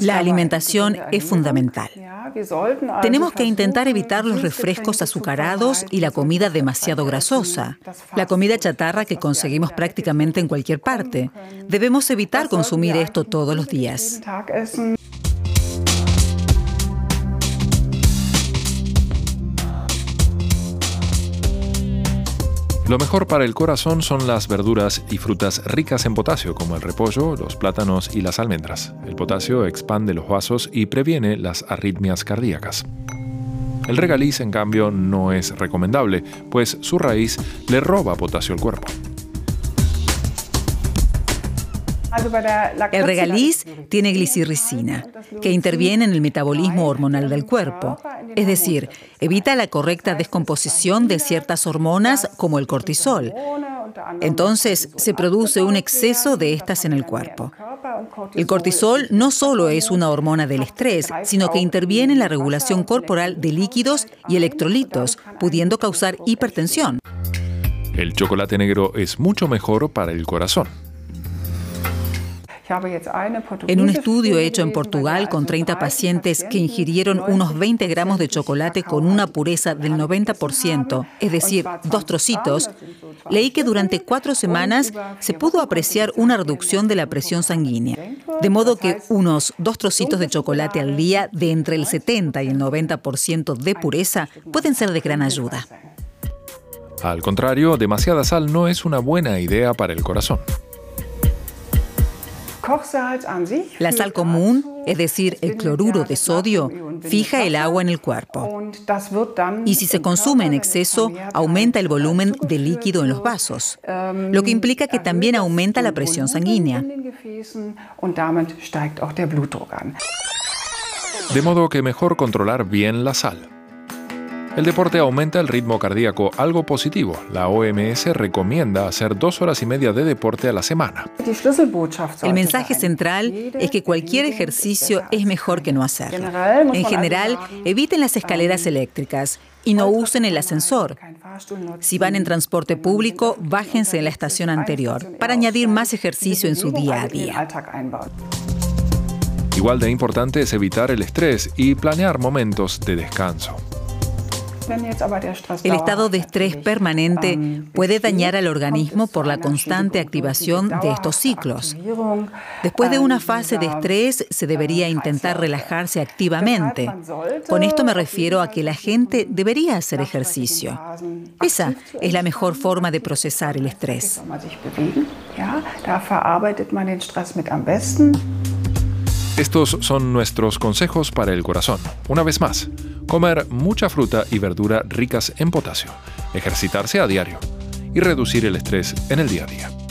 La alimentación es fundamental. Tenemos que intentar evitar los refrescos azucarados y la comida demasiado grasosa, la comida chatarra que conseguimos prácticamente en cualquier parte. Debemos evitar consumir esto todos los días. Lo mejor para el corazón son las verduras y frutas ricas en potasio, como el repollo, los plátanos y las almendras. El potasio expande los vasos y previene las arritmias cardíacas. El regaliz, en cambio, no es recomendable, pues su raíz le roba potasio al cuerpo. El regaliz tiene glicirricina, que interviene en el metabolismo hormonal del cuerpo, es decir, evita la correcta descomposición de ciertas hormonas como el cortisol. Entonces se produce un exceso de estas en el cuerpo. El cortisol no solo es una hormona del estrés, sino que interviene en la regulación corporal de líquidos y electrolitos, pudiendo causar hipertensión. El chocolate negro es mucho mejor para el corazón. En un estudio hecho en Portugal con 30 pacientes que ingirieron unos 20 gramos de chocolate con una pureza del 90%, es decir, dos trocitos, leí que durante cuatro semanas se pudo apreciar una reducción de la presión sanguínea. De modo que unos dos trocitos de chocolate al día de entre el 70 y el 90% de pureza pueden ser de gran ayuda. Al contrario, demasiada sal no es una buena idea para el corazón. La sal común, es decir, el cloruro de sodio, fija el agua en el cuerpo. Y si se consume en exceso, aumenta el volumen de líquido en los vasos, lo que implica que también aumenta la presión sanguínea. De modo que mejor controlar bien la sal. El deporte aumenta el ritmo cardíaco, algo positivo. La OMS recomienda hacer dos horas y media de deporte a la semana. El mensaje central es que cualquier ejercicio es mejor que no hacerlo. En general, eviten las escaleras eléctricas y no usen el ascensor. Si van en transporte público, bájense en la estación anterior para añadir más ejercicio en su día a día. Igual de importante es evitar el estrés y planear momentos de descanso. El estado de estrés permanente puede dañar al organismo por la constante activación de estos ciclos. Después de una fase de estrés se debería intentar relajarse activamente. Con esto me refiero a que la gente debería hacer ejercicio. Esa es la mejor forma de procesar el estrés. Estos son nuestros consejos para el corazón. Una vez más, comer mucha fruta y verdura ricas en potasio, ejercitarse a diario y reducir el estrés en el día a día.